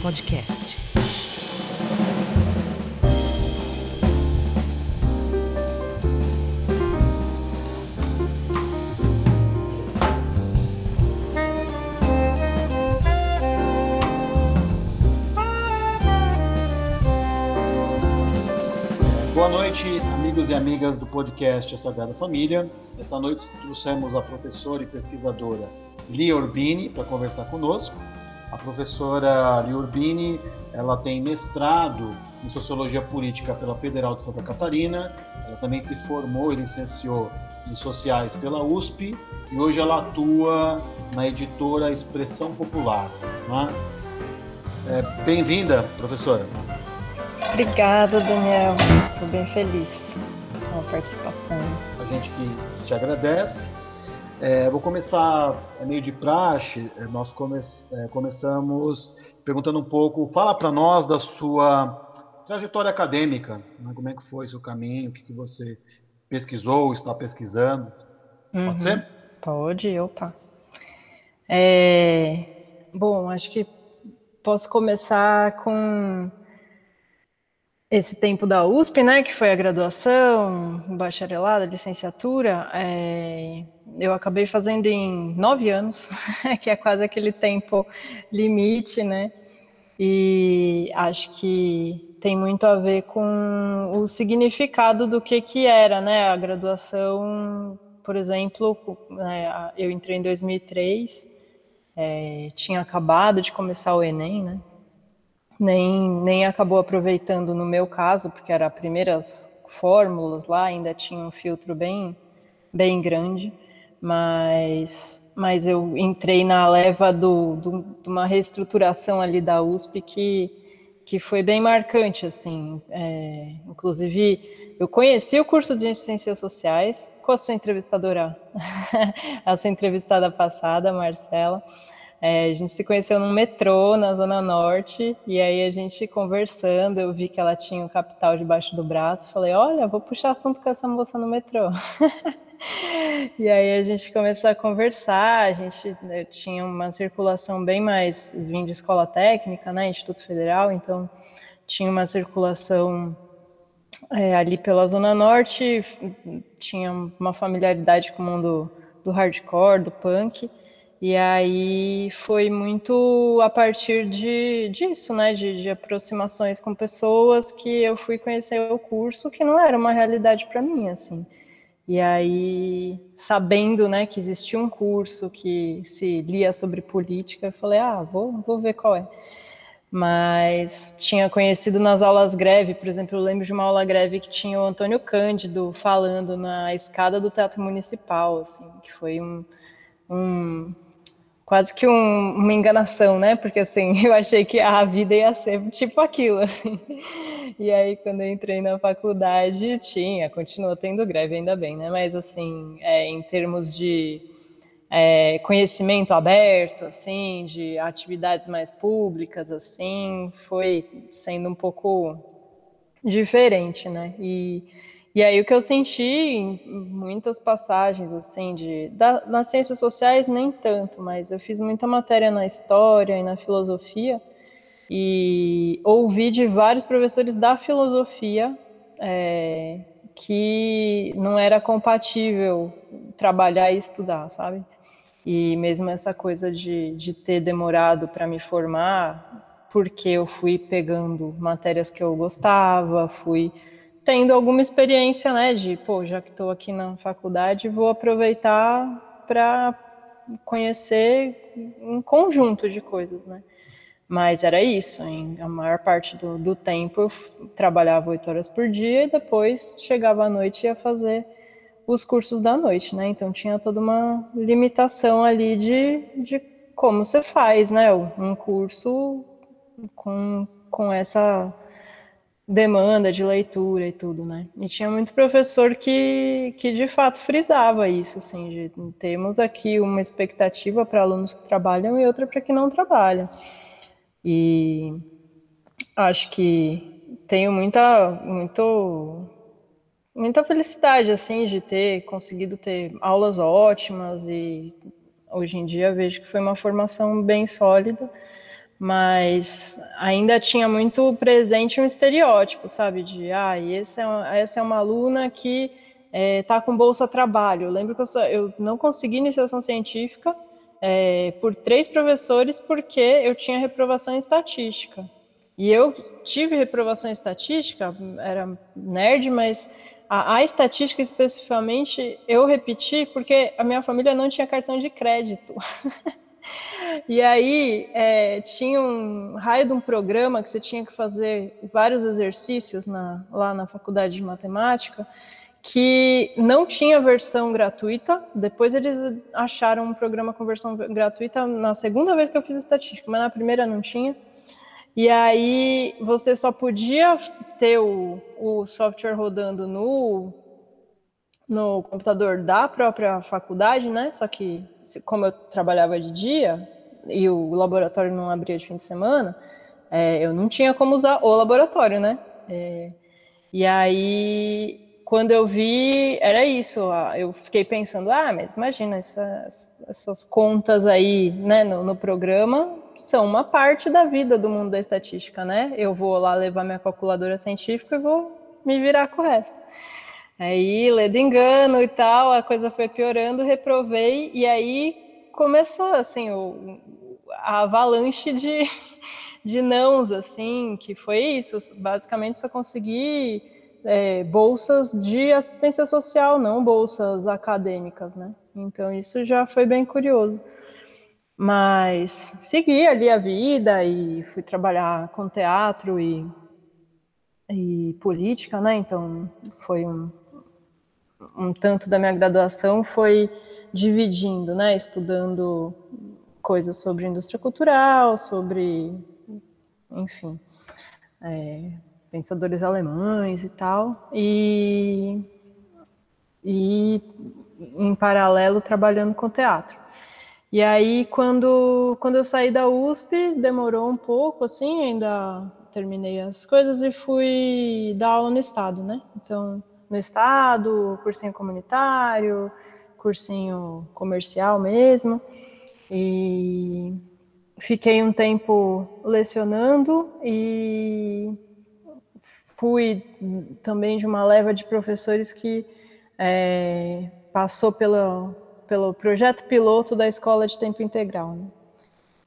Podcast. Boa noite, amigos e amigas do podcast A Sagrada Família. Esta noite trouxemos a professora e pesquisadora Lia Urbini para conversar conosco. A professora Lia Urbini, ela tem mestrado em Sociologia Política pela Federal de Santa Catarina. Ela também se formou e licenciou em Sociais pela USP e hoje ela atua na editora Expressão Popular. Né? É, Bem-vinda, professora. Obrigada, Daniel. Estou bem feliz com a participação. A gente que te agradece. É, vou começar é meio de praxe. é, Nós come, é, começamos perguntando um pouco. Fala para nós da sua trajetória acadêmica. né? Como é que foi seu caminho? O que, que você pesquisou, está pesquisando? Uhum. Pode ser? Pode, opa. É, bom, acho que posso começar com esse tempo da USP, né, que foi a graduação, bacharelado, licenciatura. é, eu acabei fazendo em nove anos, que é quase aquele tempo limite, né? E acho que tem muito a ver com o significado do que que era, né? A graduação, por exemplo, né, eu entrei em 2003, é, tinha acabado de começar o Enem, né? Nem, nem acabou aproveitando no meu caso, porque era primeiras fórmulas lá, ainda tinha um filtro bem, bem grande, mas, mas eu entrei na leva do, do, de uma reestruturação ali da USP que, que foi bem marcante, assim, é, inclusive eu conheci o curso de Ciências Sociais com a sua entrevistadora, a sua entrevistada passada, Marcela, é, a gente se conheceu num metrô na Zona Norte, e aí a gente conversando, eu vi que ela tinha o capital debaixo do braço, falei, olha, vou puxar assunto com essa moça no metrô. e aí a gente começou a conversar, a gente eu tinha uma circulação bem mais, vim de escola técnica, né, Instituto Federal, então tinha uma circulação é, ali pela Zona Norte, tinha uma familiaridade com o mundo do hardcore, do punk, e aí foi muito a partir de, disso, né, de, de aproximações com pessoas que eu fui conhecer o curso, que não era uma realidade para mim, assim. E aí, sabendo, né, que existia um curso que se lia sobre política, eu falei, ah, vou, vou ver qual é. Mas tinha conhecido nas aulas greve, por exemplo, eu lembro de uma aula greve que tinha o Antônio Cândido falando na escada do Teatro Municipal, assim, que foi um, um quase que um- uma enganação, né? Porque assim, eu achei que a vida ia ser tipo aquilo, assim. E aí, quando eu entrei na faculdade, tinha, continua tendo greve, ainda bem, né? Mas assim, é, em termos de é, conhecimento aberto, assim, de atividades mais públicas, assim, foi sendo um pouco diferente, né? E, e aí o que eu senti em muitas passagens, assim, de, da, nas ciências sociais nem tanto, mas eu fiz muita matéria na história e na filosofia e ouvi de vários professores da filosofia é, que não era compatível trabalhar e estudar, sabe? E mesmo essa coisa de, de ter demorado para me formar, porque eu fui pegando matérias que eu gostava, fui tendo alguma experiência, né, de, pô, já que estou aqui na faculdade, vou aproveitar para conhecer um conjunto de coisas, né? Mas era isso, em a maior parte do, do tempo eu trabalhava oito horas por dia e depois chegava à noite e ia fazer os cursos da noite, né? Então tinha toda uma limitação ali de, de como você faz, né? Um curso com, com essa demanda de leitura e tudo, né? E tinha muito professor que, que de fato frisava isso, assim, de temos aqui uma expectativa para alunos que trabalham e outra para que não trabalham. E acho que tenho muita, muito, muita felicidade, assim, de ter conseguido ter aulas ótimas e hoje em dia vejo que foi uma formação bem sólida, mas ainda tinha muito presente um estereótipo, sabe? De, ah, esse é, essa é uma aluna que está é, com bolsa trabalho. Eu lembro que eu, só, eu não consegui iniciação científica é, por três professores porque eu tinha reprovação em estatística. E eu tive reprovação em estatística, era nerd, mas a, a, estatística especificamente eu repeti porque a minha família não tinha cartão de crédito. e aí é, tinha um raio de um programa que você tinha que fazer vários exercícios na, lá na faculdade de matemática que não tinha versão gratuita. Depois eles acharam um programa com versão gratuita na segunda vez que eu fiz estatística, mas na primeira não tinha. E aí você só podia ter o, o software rodando no, no computador da própria faculdade, né? Só que como eu trabalhava de dia e o laboratório não abria de fim de semana, é, eu não tinha como usar o laboratório, né? É, e aí quando eu vi, era isso. Eu fiquei pensando, ah, mas imagina, essas, essas contas aí né, no, no, programa são uma parte da vida do mundo da estatística, né? Eu vou lá levar minha calculadora científica e vou me virar com o resto. Aí, ledo engano e tal, a coisa foi piorando, reprovei, e aí começou, assim, o, a avalanche de, de nãos, assim, que foi isso. Basicamente, só consegui é, bolsas de assistência social, não bolsas acadêmicas, né? Então isso já foi bem curioso. Mas segui ali a vida e fui trabalhar com teatro e, e política, né? Então foi um, um tanto da minha graduação foi dividindo, né? Estudando coisas sobre indústria cultural, sobre, enfim, é, pensadores alemães e tal, e, e em paralelo trabalhando com teatro. E aí, quando, quando eu saí da USP, demorou um pouco, assim, ainda terminei as coisas e fui dar aula no Estado, né? Então, no Estado, cursinho comunitário, cursinho comercial mesmo, e fiquei um tempo lecionando e fui também de uma leva de professores que é, passou pelo, pelo projeto piloto da escola de tempo integral, né?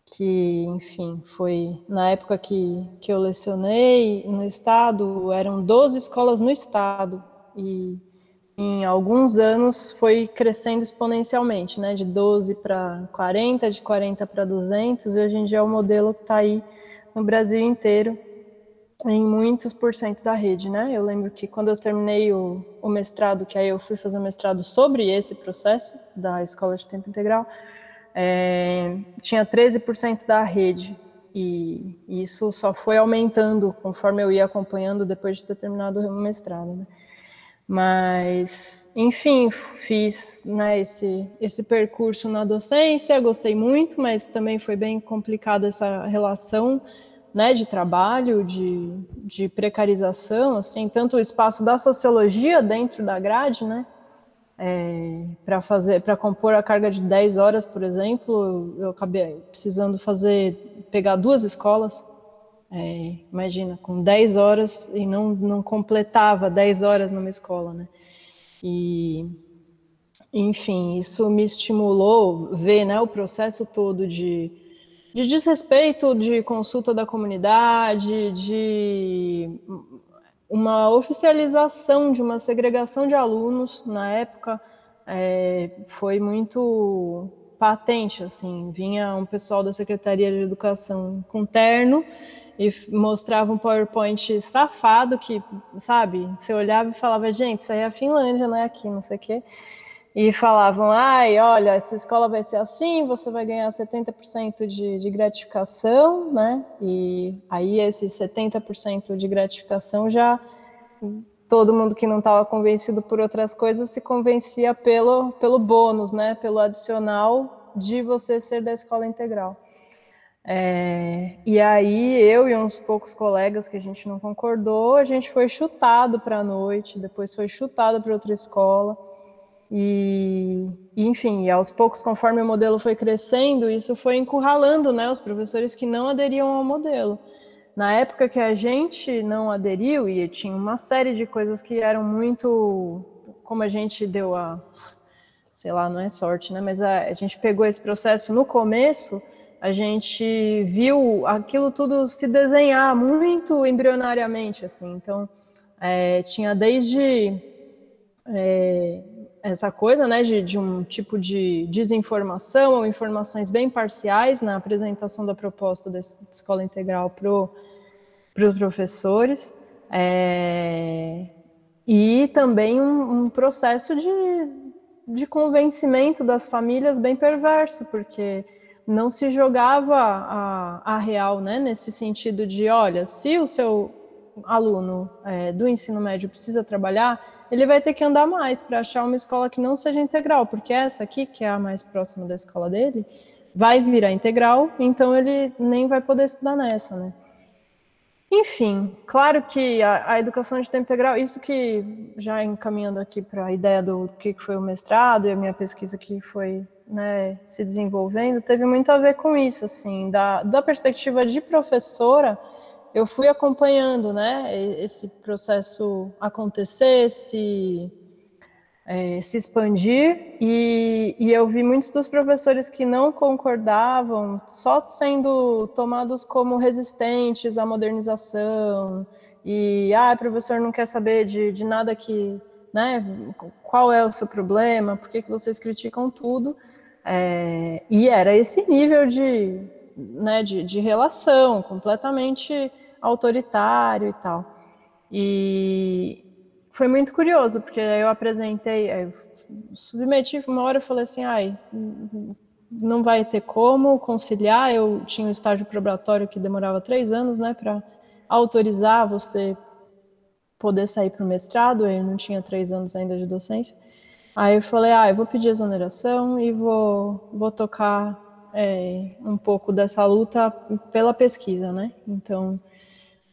que, enfim, foi na época que, que eu lecionei no estado, eram 12 escolas no estado, e em alguns anos foi crescendo exponencialmente, né, de 12 para 40, de 40 para 200, e hoje em dia é o modelo que está aí no Brasil inteiro, em muitos por cento da rede, né? Eu lembro que quando eu terminei o, o mestrado, que aí eu fui fazer um mestrado sobre esse processo da escola de tempo integral, é, tinha 13% da rede. E isso só foi aumentando conforme eu ia acompanhando depois de ter terminado o mestrado. Né? Mas, enfim, fiz né, esse, esse percurso na docência, gostei muito, mas também foi bem complicada essa relação né, de trabalho, de, de precarização, assim, tanto o espaço da sociologia dentro da grade, né, é, para fazer, para compor a carga de 10 horas, por exemplo, eu acabei precisando fazer, pegar duas escolas, é, imagina, com 10 horas e não, não completava 10 horas numa escola, né, e, enfim, isso me estimulou ver, né, o processo todo de de desrespeito de consulta da comunidade, de uma oficialização de uma segregação de alunos na época é, foi muito patente assim. Vinha um pessoal da secretaria de educação com terno e mostrava um PowerPoint safado que sabe você olhava e falava gente isso aí é a Finlândia não é aqui não sei o quê e falavam, ai, olha, essa escola vai ser assim, você vai ganhar 70% de, de gratificação, né? E aí esse 70% de gratificação já todo mundo que não estava convencido por outras coisas se convencia pelo, pelo bônus, né? Pelo adicional de você ser da escola integral. É, e aí eu e uns poucos colegas que a gente não concordou, a gente foi chutado para a noite, depois foi chutado para outra escola. E, enfim, e aos poucos, conforme o modelo foi crescendo, isso foi encurralando né, os professores que não aderiam ao modelo. Na época que a gente não aderiu, e tinha uma série de coisas que eram muito. Como a gente deu a. Sei lá, não é sorte, né? Mas a, a gente pegou esse processo no começo, a gente viu aquilo tudo se desenhar muito embrionariamente, assim. Então, é, tinha desde. É, essa coisa né, de, de, um tipo de desinformação ou informações bem parciais na apresentação da proposta da escola integral para os pro professores, é, e também um, um processo de, de convencimento das famílias bem perverso, porque não se jogava a, a real né, nesse sentido de, olha, se o seu aluno é, do ensino médio precisa trabalhar, ele vai ter que andar mais para achar uma escola que não seja integral, porque essa aqui, que é a mais próxima da escola dele, vai virar integral, então ele nem vai poder estudar nessa, né? Enfim, claro que a, a educação de tempo integral, isso que já encaminhando aqui para a ideia do que foi o mestrado e a minha pesquisa que foi né, se desenvolvendo, teve muito a ver com isso, assim, da, da perspectiva de professora, eu fui acompanhando, né, esse processo acontecer, se, é, se expandir, e, e, eu vi muitos dos professores que não concordavam, só sendo tomados como resistentes à modernização, e, ah, professor não quer saber de, de nada que, né, qual é o seu problema, por que, que vocês criticam tudo, é, e era esse nível de, né, de, de relação completamente autoritário e tal. E foi muito curioso, porque eu apresentei, eu submeti, uma hora eu falei assim, ai, não vai ter como conciliar, eu tinha um estágio probatório que demorava três anos, né, para autorizar você poder sair para o mestrado, eu não tinha três anos ainda de docência. Aí eu falei, ah, eu vou pedir exoneração e vou, vou tocar é, um pouco dessa luta pela pesquisa, né? Então,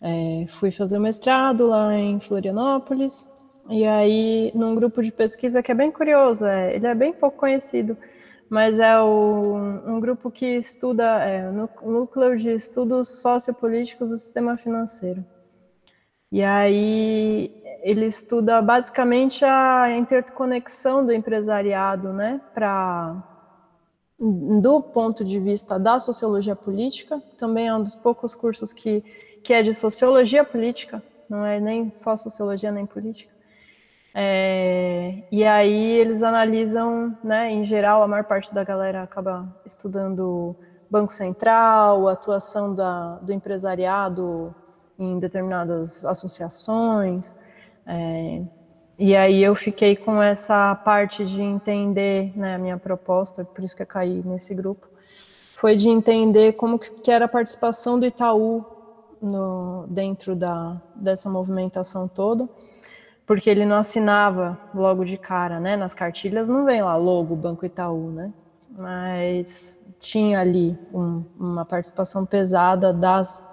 é, fui fazer o mestrado lá em Florianópolis, e aí num grupo de pesquisa que é bem curioso, é, ele é bem pouco conhecido, mas é o, um grupo que estuda é, núcleo de estudos sociopolíticos do sistema financeiro. E aí ele estuda basicamente a interconexão do empresariado, né, para do ponto de vista da sociologia política, também é um dos poucos cursos que que é de sociologia política, não é nem só sociologia nem política. É, e aí eles analisam, né, em geral, a maior parte da galera acaba estudando Banco Central, a atuação da, do empresariado em determinadas associações. É, e aí eu fiquei com essa parte de entender, né, a minha proposta, por isso que eu caí nesse grupo, foi de entender como que era a participação do Itaú no, dentro da, dessa movimentação toda, porque ele não assinava logo de cara, né? Nas cartilhas não vem lá logo Banco Itaú, né? Mas tinha ali um, uma participação pesada das,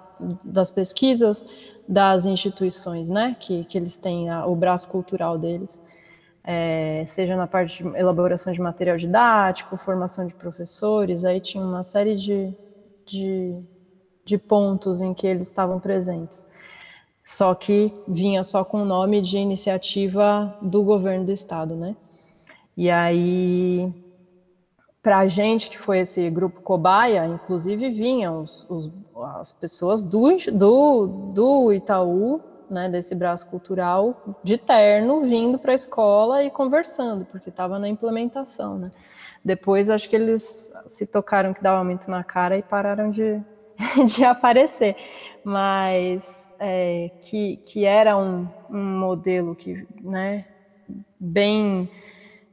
das pesquisas das instituições, né? Que, que eles têm a, o braço cultural deles. É, seja na parte de elaboração de material didático, formação de professores, aí tinha uma série de, de de pontos em que eles estavam presentes. Só que vinha só com o nome de iniciativa do governo do estado, né? E aí, para a gente que foi esse grupo cobaia, inclusive vinham os, os, as pessoas do, do, do Itaú, né, desse braço cultural, de terno, vindo para a escola e conversando, porque estava na implementação, né? Depois, acho que eles se tocaram que dava muito na cara e pararam de, de aparecer, mas é, que, que era um, um modelo que, né, bem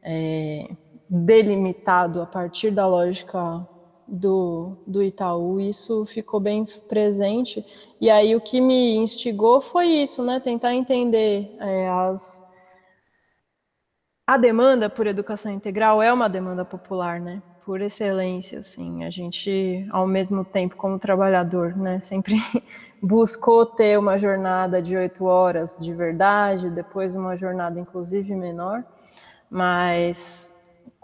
é, delimitado a partir da lógica do, do Itaú, isso ficou bem presente. E aí o que me instigou foi isso, né? Tentar entender é, as. A demanda por educação integral é uma demanda popular, né? por excelência, assim, a gente, ao mesmo tempo, como trabalhador, né, sempre buscou ter uma jornada de oito horas de verdade, depois uma jornada, inclusive, menor, Mas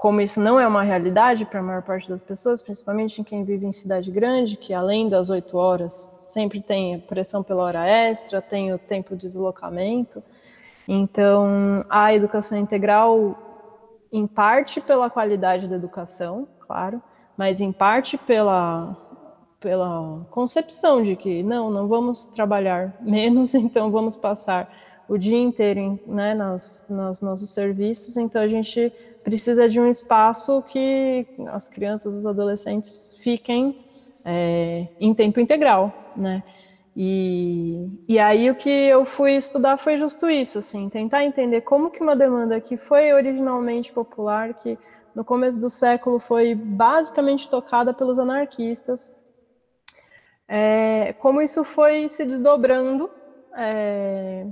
como isso não é uma realidade para a maior parte das pessoas, principalmente em quem vive em cidade grande, que além das oito horas sempre tem pressão pela hora extra, tem o tempo de deslocamento. Então, a educação integral, em parte pela qualidade da educação, claro, mas em parte pela, pela concepção de que não, não vamos trabalhar menos, então vamos passar o dia inteiro né, nas, nossos serviços, então a gente precisa de um espaço que as crianças, os adolescentes fiquem é, em tempo integral, né? E, e aí o que eu fui estudar foi justo isso, assim, tentar entender como que uma demanda que foi originalmente popular, que no começo do século foi basicamente tocada pelos anarquistas, é, como isso foi se desdobrando é,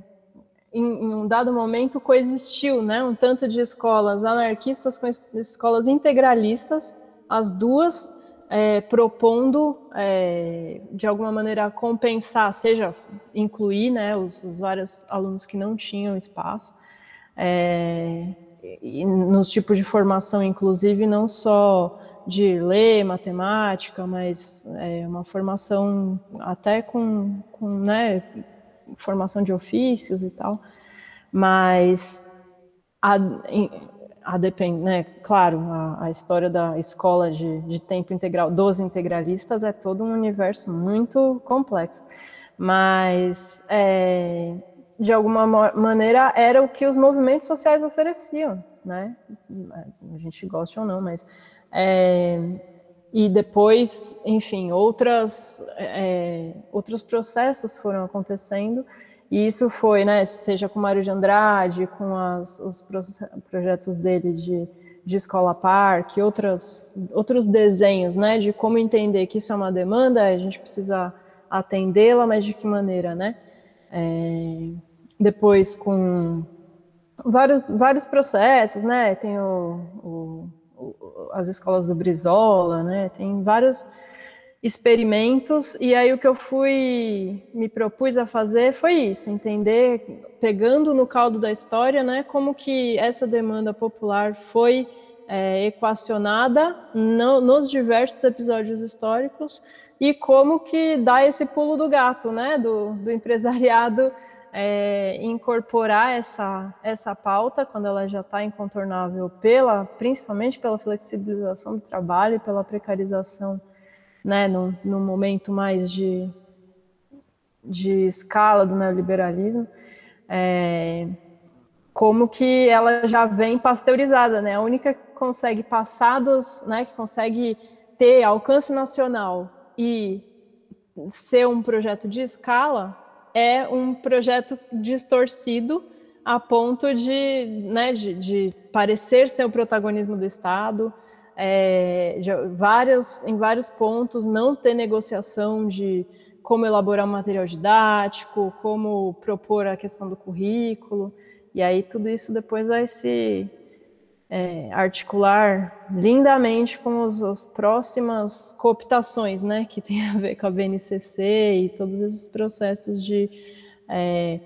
em, em, um dado momento coexistiu, né, um tanto de escolas anarquistas com escolas integralistas, as duas é, propondo é, de alguma maneira compensar, seja incluir né, os, os, vários alunos que não tinham espaço, é, nos tipos de formação, inclusive, não só de ler matemática, mas é, uma formação até com, com né, formação de ofícios e tal, mas a, a depend, né, claro, a, a, história da escola de, de tempo integral dos integralistas é todo um universo muito complexo, mas é, de alguma maneira era o que os movimentos sociais ofereciam, né? A gente gosta ou não, mas é, e depois, enfim, outras é, outros processos foram acontecendo e isso foi, né, seja com Mário de Andrade, com as, os projetos dele de, de escola parque, outras, outros desenhos, né, de como entender que isso é uma demanda, a gente precisa atendê-la, mas de que maneira, né? É, depois com vários, vários processos, né? Tem o, o, as escolas do Brizola, né? Tem vários experimentos, e aí o que eu fui, me propus a fazer foi isso, entender, pegando no caldo da história, né, como que essa demanda popular foi é, equacionada no, nos diversos episódios históricos, e como que dá esse pulo do gato, né, do, do empresariado é, incorporar essa, essa pauta quando ela já está incontornável pela, principalmente pela flexibilização do trabalho, pela precarização né, no, no momento mais de, de escala do neoliberalismo, é, como que ela já vem pasteurizada, né? A única que consegue passados, né, que consegue ter alcance nacional e ser um projeto de escala é um projeto distorcido a ponto de, né, de, de parecer ser o protagonismo do Estado, é, várias, em vários pontos, não ter negociação de como elaborar um material didático, como propor a questão do currículo, e aí tudo isso depois vai se é, articular lindamente com os, as próximas cooptações, né, que tem a ver com a BNCC e todos esses processos de é,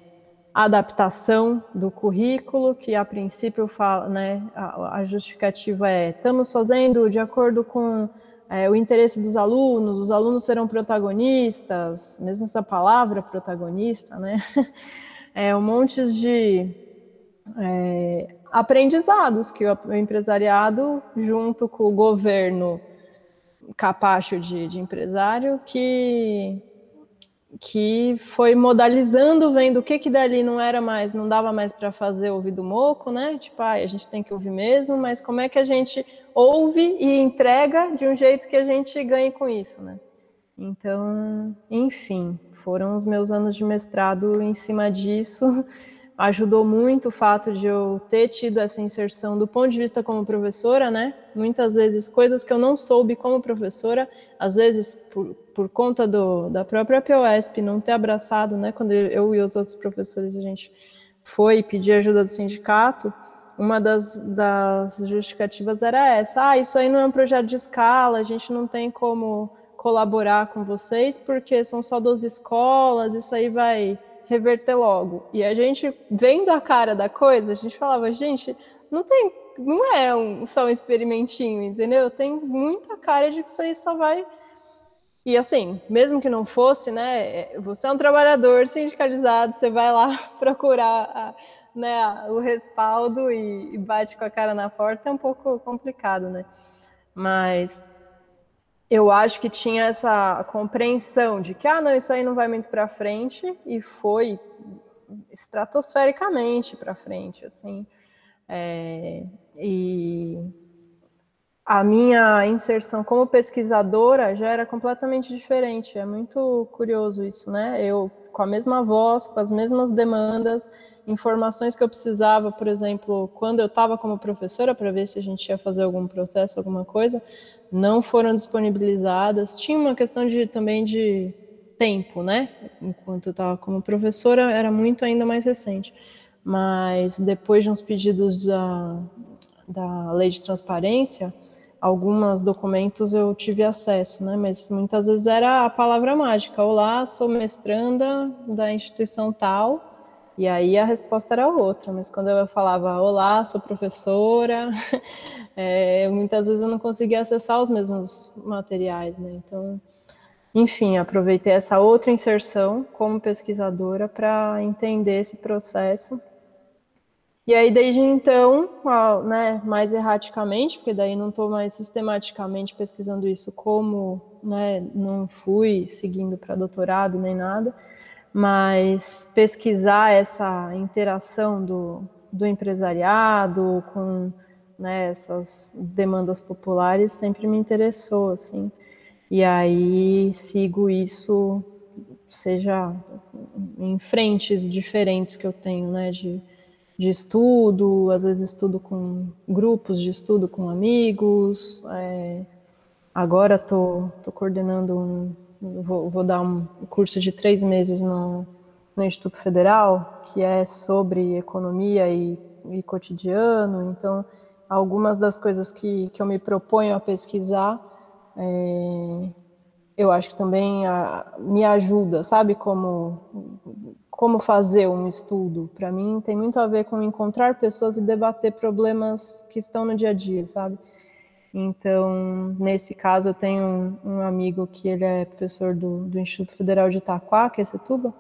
adaptação do currículo, que a princípio fala, né, a, a justificativa é estamos fazendo de acordo com é, o interesse dos alunos, os alunos serão protagonistas, mesmo essa palavra protagonista, né, é um monte de é, aprendizados que o empresariado, junto com o governo capacho de, de empresário, que que foi modalizando, vendo o que que dali não era mais, não dava mais para fazer ouvido moco, né? Tipo, ah, a gente tem que ouvir mesmo, mas como é que a gente ouve e entrega de um jeito que a gente ganhe com isso, né? Então, enfim, foram os meus anos de mestrado em cima disso ajudou muito o fato de eu ter tido essa inserção do ponto de vista como professora, né? Muitas vezes coisas que eu não soube como professora, às vezes por, por conta do, da própria POSP não ter abraçado, né? Quando eu e os outros professores a gente foi pedir ajuda do sindicato, uma das, das justificativas era essa: ah, isso aí não é um projeto de escala, a gente não tem como colaborar com vocês porque são só 12 escolas, isso aí vai reverter logo. E a gente, vendo a cara da coisa, a gente falava, gente, não tem não é um, só um experimentinho, entendeu? Tem muita cara de que isso aí só vai. E assim, mesmo que não fosse, né? Você é um trabalhador sindicalizado, você vai lá procurar a, né, o respaldo e, e bate com a cara na porta, é um pouco complicado, né? Mas eu acho que tinha essa compreensão de que, ah, não, isso aí não vai muito para frente, e foi estratosfericamente para frente, assim. É, e a minha inserção como pesquisadora já era completamente diferente. É muito curioso isso, né? Eu, com a mesma voz, com as mesmas demandas, informações que eu precisava, por exemplo, quando eu estava como professora, para ver se a gente ia fazer algum processo, alguma coisa, não foram disponibilizadas. Tinha uma questão de também de tempo, né? Enquanto eu estava como professora, era muito ainda mais recente. Mas depois de uns pedidos da, da lei de transparência, alguns documentos eu tive acesso, né? Mas muitas vezes era a palavra mágica: Olá, sou mestranda da instituição tal e aí a resposta era outra, mas quando eu falava olá, sou professora, é, muitas vezes eu não conseguia acessar os mesmos materiais, né? Então, enfim, aproveitei essa outra inserção como pesquisadora para entender esse processo. E aí, desde então, né, mais erraticamente, porque daí não estou mais sistematicamente pesquisando isso como, né, não fui seguindo para doutorado nem nada, mas pesquisar essa interação do, do empresariado com né, essas demandas populares sempre me interessou, assim. E aí sigo isso, seja em frentes diferentes que eu tenho, né, de, de estudo, às vezes estudo com grupos de estudo com amigos. É, agora estou tô, tô coordenando um, vou, vou dar um curso de três meses no, no Instituto Federal, que é sobre economia e, e cotidiano. Então, algumas das coisas que, que eu me proponho a pesquisar, é, eu acho que também a, me ajuda, sabe? Como, como fazer um estudo. Para mim, tem muito a ver com encontrar pessoas e debater problemas que estão no dia a dia, sabe? Então, nesse caso, eu tenho um, um amigo que ele é professor do, do Instituto Federal de Itaquá, que é Setuba,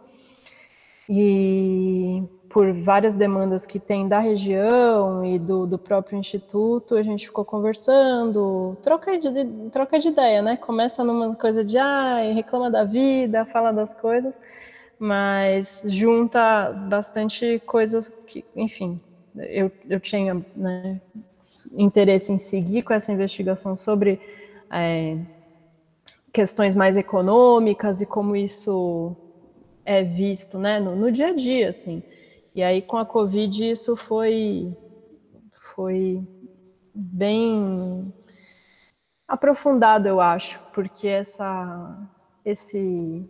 e por várias demandas que tem da região e do, do próprio instituto, a gente ficou conversando, troca de, troca de ideia, né? Começa numa coisa de, ah, reclama da vida, fala das coisas, mas junta bastante coisas que, enfim, eu, eu tinha né, interesse em seguir com essa investigação sobre é, questões mais econômicas e como isso é visto né, no, no, dia a dia, assim. E aí com a Covid isso foi, foi bem aprofundado, eu acho, porque essa, esse,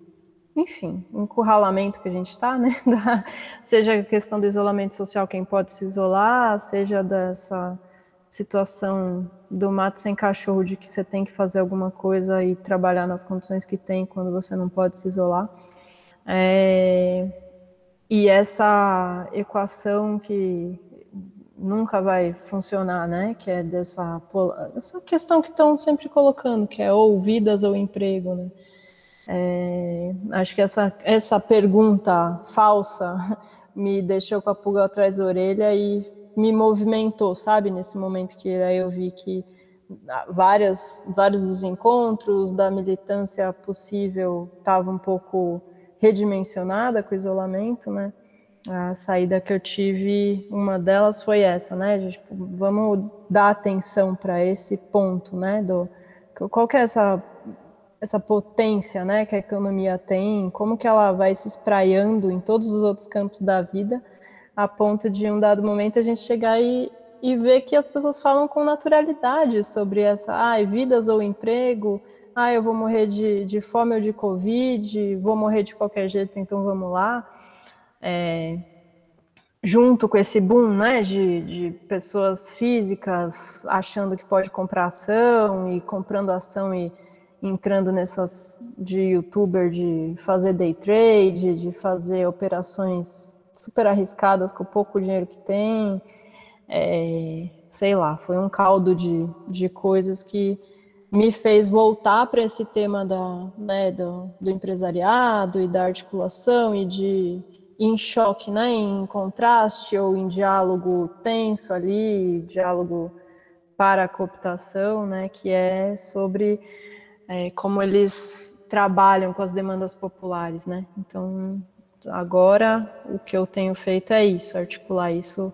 enfim, encurralamento que a gente está, né, seja a questão do isolamento social, quem pode se isolar, seja dessa situação do mato sem cachorro, de que você tem que fazer alguma coisa e trabalhar nas condições que tem quando você não pode se isolar. É, e essa equação que nunca vai funcionar, né? Que é dessa essa questão que estão sempre colocando, que é ou vidas ou emprego, né? É, acho que essa, essa pergunta falsa me deixou com a pulga atrás da orelha e me movimentou, sabe? Nesse momento que aí eu vi que várias, vários dos encontros da militância possível estavam um pouco redimensionada com o isolamento, né? A saída que eu tive, uma delas foi essa, né? De, tipo, vamos dar atenção para esse ponto, né? Do, qual que é essa, essa potência, né? Que a economia tem, como que ela vai se espraiando em todos os outros campos da vida, a ponto de um dado momento a gente chegar e, e ver que as pessoas falam com naturalidade sobre essa, ah, vidas ou emprego, ah, eu vou morrer de, de fome ou de covid, vou morrer de qualquer jeito, então vamos lá. É, junto com esse boom né, de, de pessoas físicas achando que pode comprar ação e comprando ação e entrando nessas de youtuber de fazer day trade, de fazer operações super arriscadas com pouco dinheiro que tem. é, sei lá, foi um caldo de, de coisas que me fez voltar para esse tema da, né, do, do, empresariado e da articulação e de em choque, né, em contraste ou em diálogo tenso ali, diálogo para a cooptação, né, que é sobre é, como eles trabalham com as demandas populares, né. Então, agora o que eu tenho feito é isso, articular isso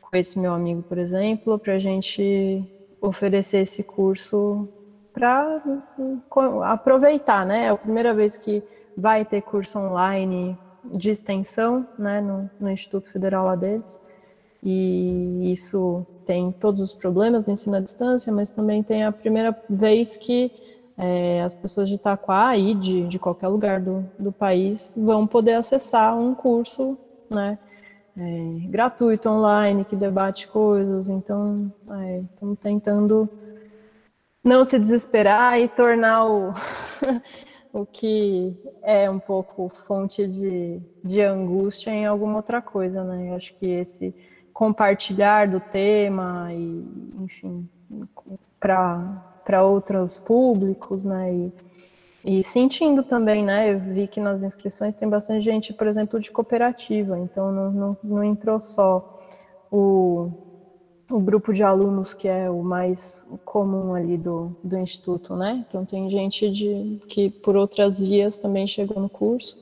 com esse meu amigo, por exemplo, para a gente oferecer esse curso para aproveitar, né? É a primeira vez que vai ter curso online de extensão, né, no, no Instituto Federal lá deles. E isso tem todos os problemas do ensino à distância, mas também tem a primeira vez que é, as pessoas de Itaquá e de, de qualquer lugar do, do país vão poder acessar um curso, né, é, gratuito online que debate coisas. Então, é, estamos tentando não se desesperar e tornar o, o que é um pouco fonte de, de angústia em alguma outra coisa, né? Eu acho que esse compartilhar do tema e, enfim, para outros públicos, né? E, e sentindo também, né? Eu vi que nas inscrições tem bastante gente, por exemplo, de cooperativa, então não, não, não entrou só o, o grupo de alunos que é o mais comum ali do, do instituto, né? Então tem gente de que por outras vias também chegou no curso.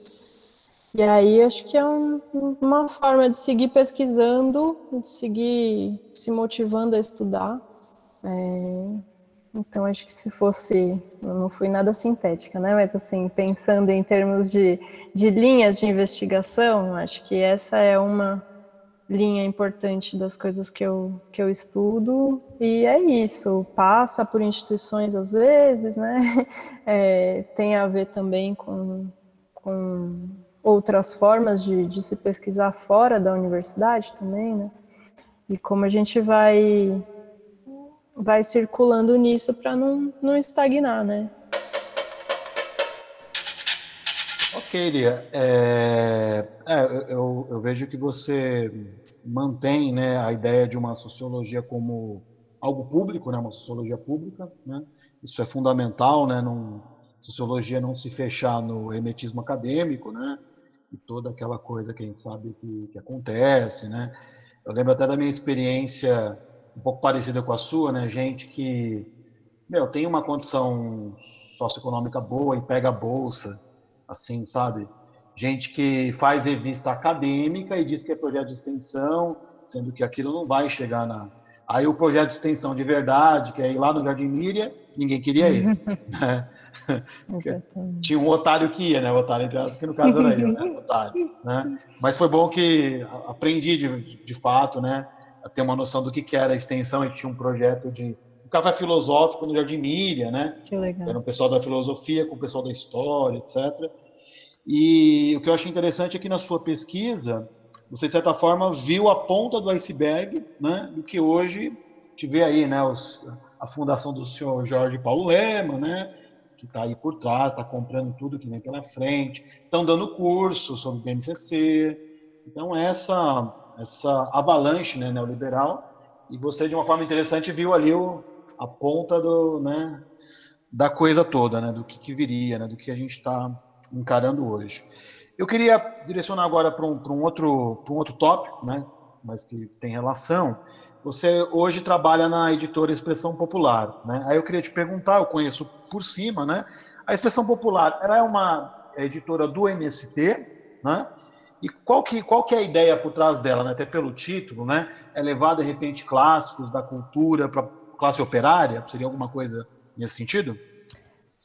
E aí acho que é um, uma forma de seguir pesquisando, de seguir se motivando a estudar. É, então, acho que se fosse, não fui nada sintética, né? Mas, assim, pensando em termos de, de linhas de investigação, acho que essa é uma linha importante das coisas que eu, que eu estudo, e é isso. Passa por instituições às vezes, né? É, tem a ver também com, com outras formas de, de se pesquisar fora da universidade também, né? E como a gente vai vai circulando nisso para não, não estagnar, né? Ok, Lia. É, é, eu, eu, vejo que você mantém né, a ideia de uma sociologia como algo público, né, uma sociologia pública. Né? Isso é fundamental, né, não, sociologia não se fechar no hermetismo acadêmico, né, e toda aquela coisa que a gente sabe que, que acontece. Né? Eu lembro até da minha experiência um pouco parecida com a sua, né? Gente que, meu, tem uma condição socioeconômica boa e pega a bolsa, assim, sabe? Gente que faz revista acadêmica e diz que é projeto de extensão, sendo que aquilo não vai chegar na. Aí o projeto de extensão de verdade, que é ir lá no Jardim Míria, ninguém queria ir. né? Tinha um otário que ia, né? O otário, que no caso era eu, né? Otário, né? Mas foi bom que aprendi de, de fato, né? A ter uma noção do que, que era a extensão. A gente tinha um projeto de um café filosófico no Jardim Míria, né? Que legal. Era um pessoal da filosofia com o pessoal da história, etc. E o que eu achei interessante é que na sua pesquisa, você, de certa forma, viu a ponta do iceberg né, do que hoje te vê aí, né? Os, a fundação do senhor Jorge Paulo Lema, né? Que está aí por trás, está comprando tudo que vem pela frente, estão dando curso sobre o BNCC. Então, essa essa avalanche né, neoliberal, e você, de uma forma interessante, viu ali o, a ponta do, né, da coisa toda, né, do que, que viria, né, do que a gente está encarando hoje. Eu queria direcionar agora para um, um, outro, um outro tópico, né, mas que tem relação. Você hoje trabalha na editora Expressão Popular, né? Aí eu queria te perguntar, eu conheço por cima, né? A Expressão Popular, ela é uma editora do MST, né? E qual que, qual que é a ideia por trás dela, né? até pelo título, né? É levar, de repente, clássicos da cultura para classe operária? Seria alguma coisa nesse sentido?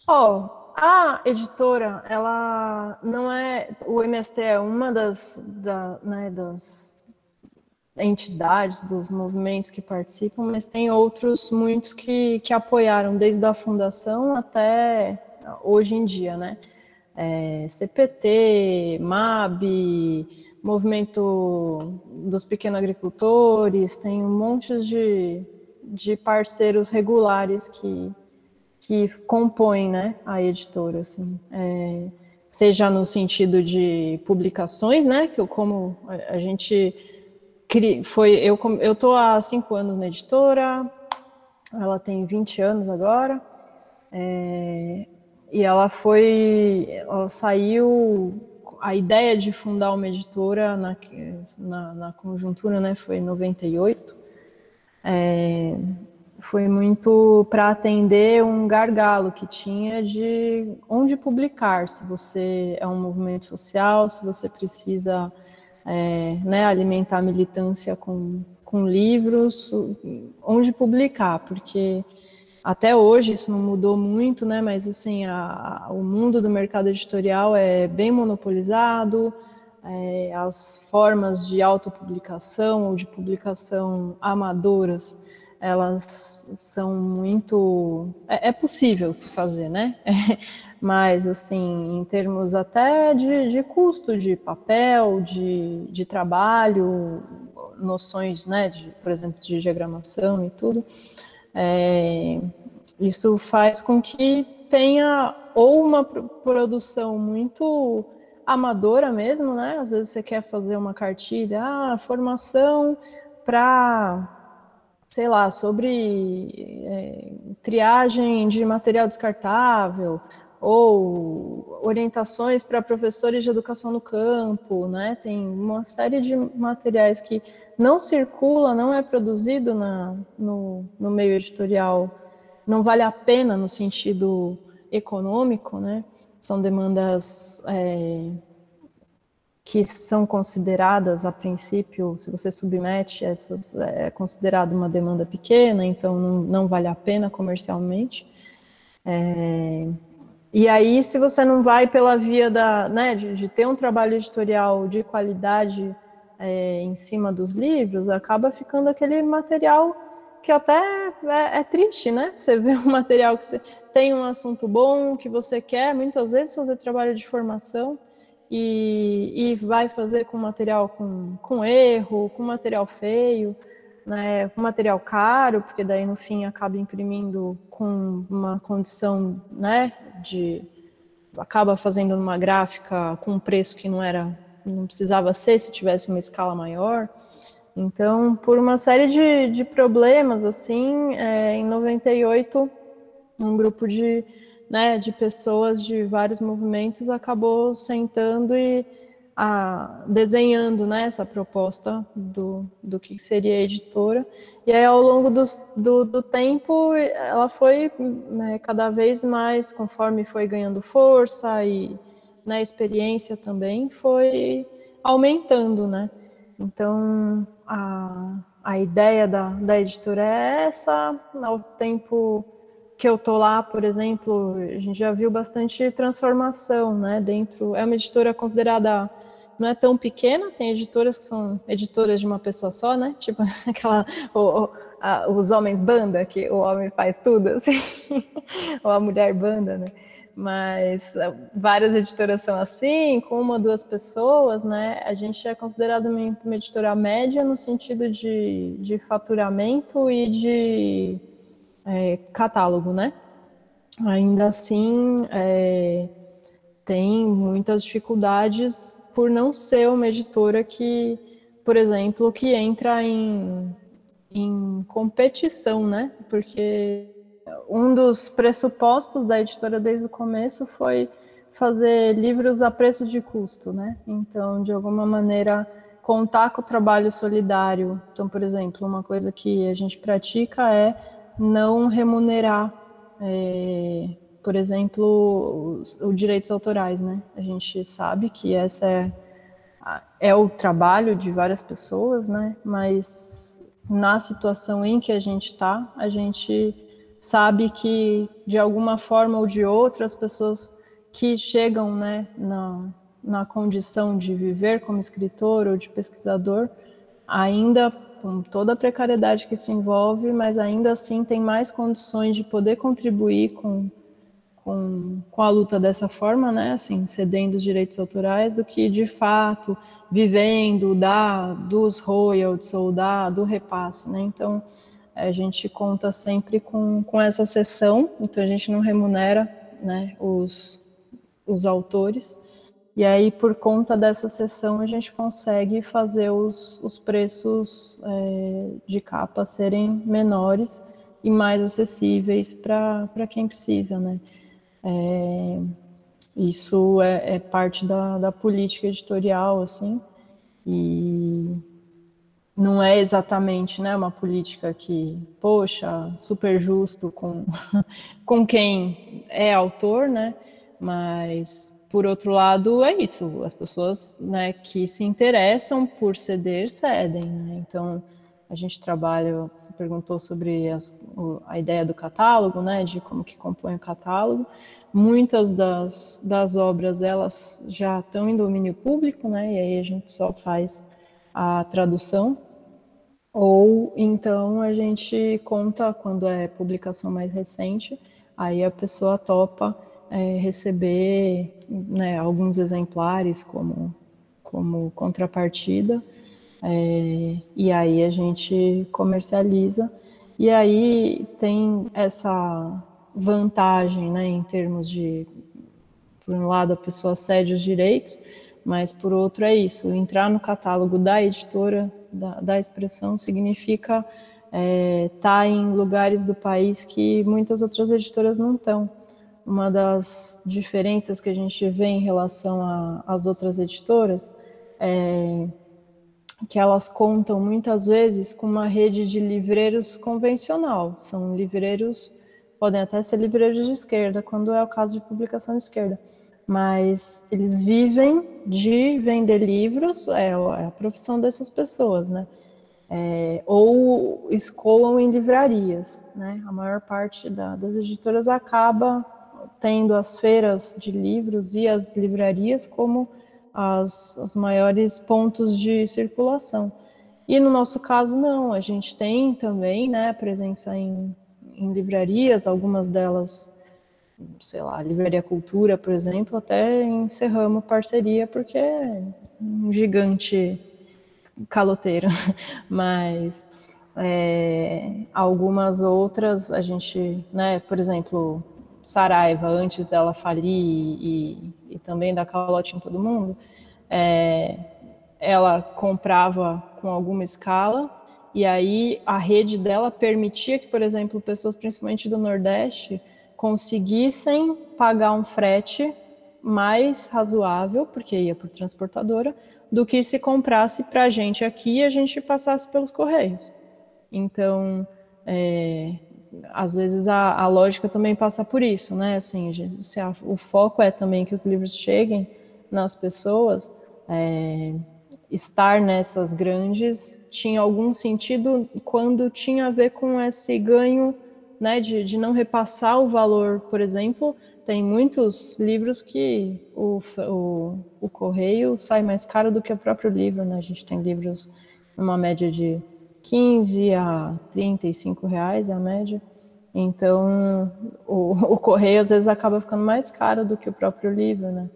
Oh, a editora, ela não é... O MST é uma das, da, né, das entidades, dos movimentos que participam, mas tem outros, muitos que, que apoiaram desde a fundação até hoje em dia, né? É, CPT, MAB, Movimento dos Pequenos Agricultores, tem um monte de, de parceiros regulares que, que compõem né, a editora, assim, é, seja no sentido de publicações, né, que como a, gente foi eu eu tô há cinco anos na editora, ela tem 20 anos agora, é, e ela foi, ela saiu, a ideia de fundar uma editora na, na, na conjuntura, né, foi em 98, é, foi muito para atender um gargalo que tinha de onde publicar, se você é um movimento social, se você precisa é, né, alimentar a militância com, com livros, onde publicar, porque até hoje isso não mudou muito, né, mas assim, a, a, o mundo do mercado editorial é bem monopolizado, é, as formas de autopublicação ou de publicação amadoras elas são muito. É, é possível se fazer, né? É, mas, assim, em termos até de, de custo de papel, de, de trabalho, noções, né, de, por exemplo, de diagramação e tudo, é, isso faz com que tenha ou uma produção muito amadora mesmo, né? Às vezes você quer fazer uma cartilha, ah, formação para sei lá, sobre é, triagem de material descartável ou orientações para professores de educação no campo, né? Tem uma série de materiais que não circula, não é produzido na, no, no meio editorial, não vale a pena no sentido econômico, né? São demandas é, que são consideradas, a princípio, se você submete essas, é considerado uma demanda pequena, então não, não vale a pena comercialmente. É, e aí, se você não vai pela via da, né, de, de ter um trabalho editorial de qualidade é, em cima dos livros, acaba ficando aquele material que até é, é, triste, né? Você vê um material que você tem um assunto bom, que você quer, muitas vezes fazer trabalho de formação, e, e vai fazer com material com, com erro, com material feio, né, com material caro, porque daí no fim acaba imprimindo com uma condição né, de. acaba fazendo uma gráfica com um preço que não era, não precisava ser se tivesse uma escala maior. Então, por uma série de, de problemas, assim, é, em 98, um grupo de né, de pessoas de vários movimentos acabou sentando e a, desenhando né, essa proposta do, do que seria a editora. E aí, ao longo do, do, do tempo, ela foi né, cada vez mais, conforme foi ganhando força e né, experiência também, foi aumentando, né? Então, a, a ideia da, da editora é essa, ao tempo que eu tô lá, por exemplo, a gente já viu bastante transformação, né? Dentro é uma editora considerada não é tão pequena, tem editoras que são editoras de uma pessoa só, né? Tipo aquela o, a, os homens banda que o homem faz tudo, assim, ou a mulher banda, né? Mas é, várias editoras são assim, com uma duas pessoas, né? A gente é considerado uma, uma editora média no sentido de, de faturamento e de é, catálogo, né? Ainda assim, é, tem muitas dificuldades por não ser uma editora que, por exemplo, que entra em, em competição, né? Porque um dos pressupostos da editora desde o começo foi fazer livros a preço de custo, né? Então, de alguma maneira, contar com o trabalho solidário. Então, por exemplo, uma coisa que a gente pratica é não remunerar, é, por exemplo, os, os, direitos autorais, né? A gente sabe que essa é, é o trabalho de várias pessoas, né? Mas na situação em que a gente está, a gente sabe que de alguma forma ou de outra as pessoas que chegam, né, na, na condição de viver como escritor ou de pesquisador ainda com toda a precariedade que isso envolve, mas ainda assim tem mais condições de poder contribuir com, com, com a luta dessa forma, né, assim, cedendo os direitos autorais, do que de fato vivendo da, dos royalties ou da, do repasse, né, então a gente conta sempre com, com essa sessão, então a gente não remunera, né, os, os autores, E aí, por conta dessa sessão, a gente consegue fazer os, os preços é, de capa serem menores e mais acessíveis para quem precisa, né? É, isso é, é parte da, da, política editorial, assim, e não é exatamente né, uma política que, poxa, super justo com, com quem é autor, né? Mas por outro lado, é isso. As pessoas né, que se interessam por ceder, cedem. Né? Então, a gente trabalha, você perguntou sobre as, a ideia do catálogo, né, de como que compõe o catálogo. Muitas das, das obras, elas já estão em domínio público, né, e aí a gente só faz a tradução. Ou então a gente conta, quando é publicação mais recente, aí a pessoa topa é, receber né, alguns exemplares como, como contrapartida, é, e aí a gente comercializa. E aí tem essa vantagem né, em termos de, por um lado, a pessoa cede os direitos, mas por outro é isso, entrar no catálogo da editora, da, da expressão, significa estar é, tá em lugares do país que muitas outras editoras não estão uma das diferenças que a gente vê em relação às outras editoras é que elas contam muitas vezes com uma rede de livreiros convencional. São livreiros, podem até ser livreiros de esquerda, quando é o caso de publicação de esquerda, mas eles vivem de vender livros, é, é a profissão dessas pessoas, né? É, ou escoam em livrarias, né? A maior parte da, das editoras acaba tendo as feiras de livros e as livrarias como as, as maiores pontos de circulação. E no nosso caso, não, a gente tem também né, presença em, em livrarias, algumas delas, sei lá, Livraria Cultura, por exemplo, até encerramos parceria porque é um gigante caloteiro, mas é, algumas outras a gente, né, por exemplo, Saraiva, antes dela falir e, e também dar calote em todo mundo, é, ela comprava com alguma escala e aí a rede dela permitia que, por exemplo, pessoas principalmente do Nordeste conseguissem pagar um frete mais razoável, porque ia por transportadora, do que se comprasse para a gente aqui e a gente passasse pelos correios. Então, é, às vezes a, a, lógica também passa por isso, né? Assim, se a, o foco é também que os livros cheguem nas pessoas, é, estar nessas grandes tinha algum sentido quando tinha a ver com esse ganho, né? De, de não repassar o valor, por exemplo, tem muitos livros que o, o, o correio sai mais caro do que o próprio livro, né? A gente tem livros numa média de 15 a 35 reais a média. Então, o, o, correio às vezes acaba ficando mais caro do que o próprio livro, né?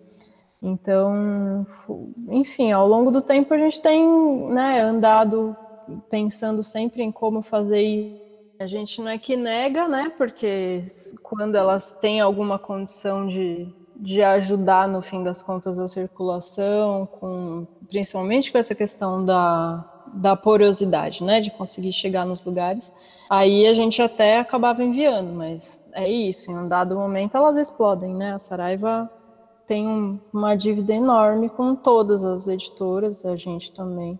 Então, enfim, ao longo do tempo a gente tem né, andado pensando sempre em como fazer isso. A gente não é que nega, né? Porque quando elas têm alguma condição de, de ajudar, no fim das contas, a circulação, com, principalmente com essa questão da, da porosidade, né, de conseguir chegar nos lugares. Aí a gente até acabava enviando, mas é isso, em um dado momento elas explodem, né? A Saraiva tem um, uma dívida enorme com todas as editoras, a gente também.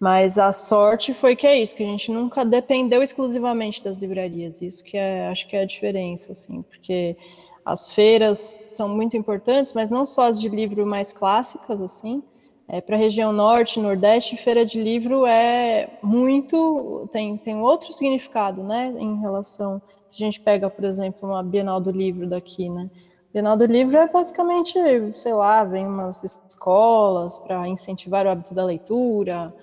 Mas a sorte foi que é isso, que a gente nunca dependeu exclusivamente das livrarias. Isso que é, acho que é a diferença, assim, porque as feiras são muito importantes, mas não só as de livro mais clássicas, assim, é, para a região norte, nordeste, feira de livro é muito tem, tem outro significado, né, em relação se a gente pega, por exemplo, uma Bienal do Livro daqui, né? Bienal do Livro é basicamente, sei lá, vem umas escolas para incentivar o hábito da leitura,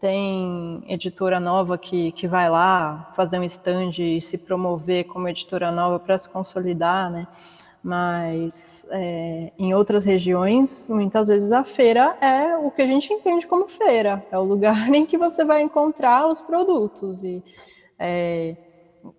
tem editora nova que, que vai lá fazer um stand e se promover como editora nova para se consolidar, né? Mas é, em outras regiões, muitas vezes a feira é o que a gente entende como feira, é o lugar em que você vai encontrar os produtos. E é,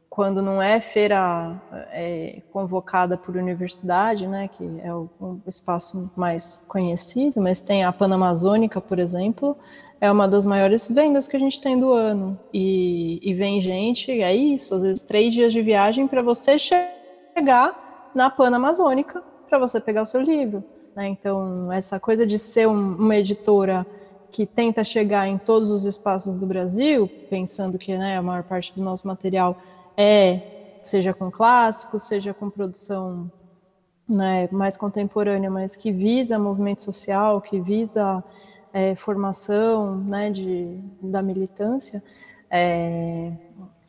quando não é feira é, convocada por universidade, né, que é o, um espaço mais conhecido, mas tem a Panamazônica, por exemplo, é uma das maiores vendas que a gente tem do ano. E, e vem gente, é isso, às vezes três dias de viagem para você chegar na Panamazônica para você pegar o seu livro. Né? Então, essa coisa de ser um, uma editora que tenta chegar em todos os espaços do Brasil, pensando que né, a maior parte do nosso material é, seja com clássicos, seja com produção né, mais contemporânea, mas que visa movimento social, que visa é, formação né, de, da militância, é,